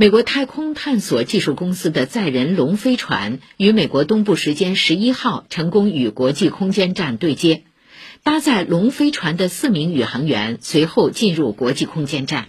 美国太空探索技术公司的载人龙飞船与美国东部时间十一号成功与国际空间站对接搭载龙飞船的四名宇航员随后进入国际空间站。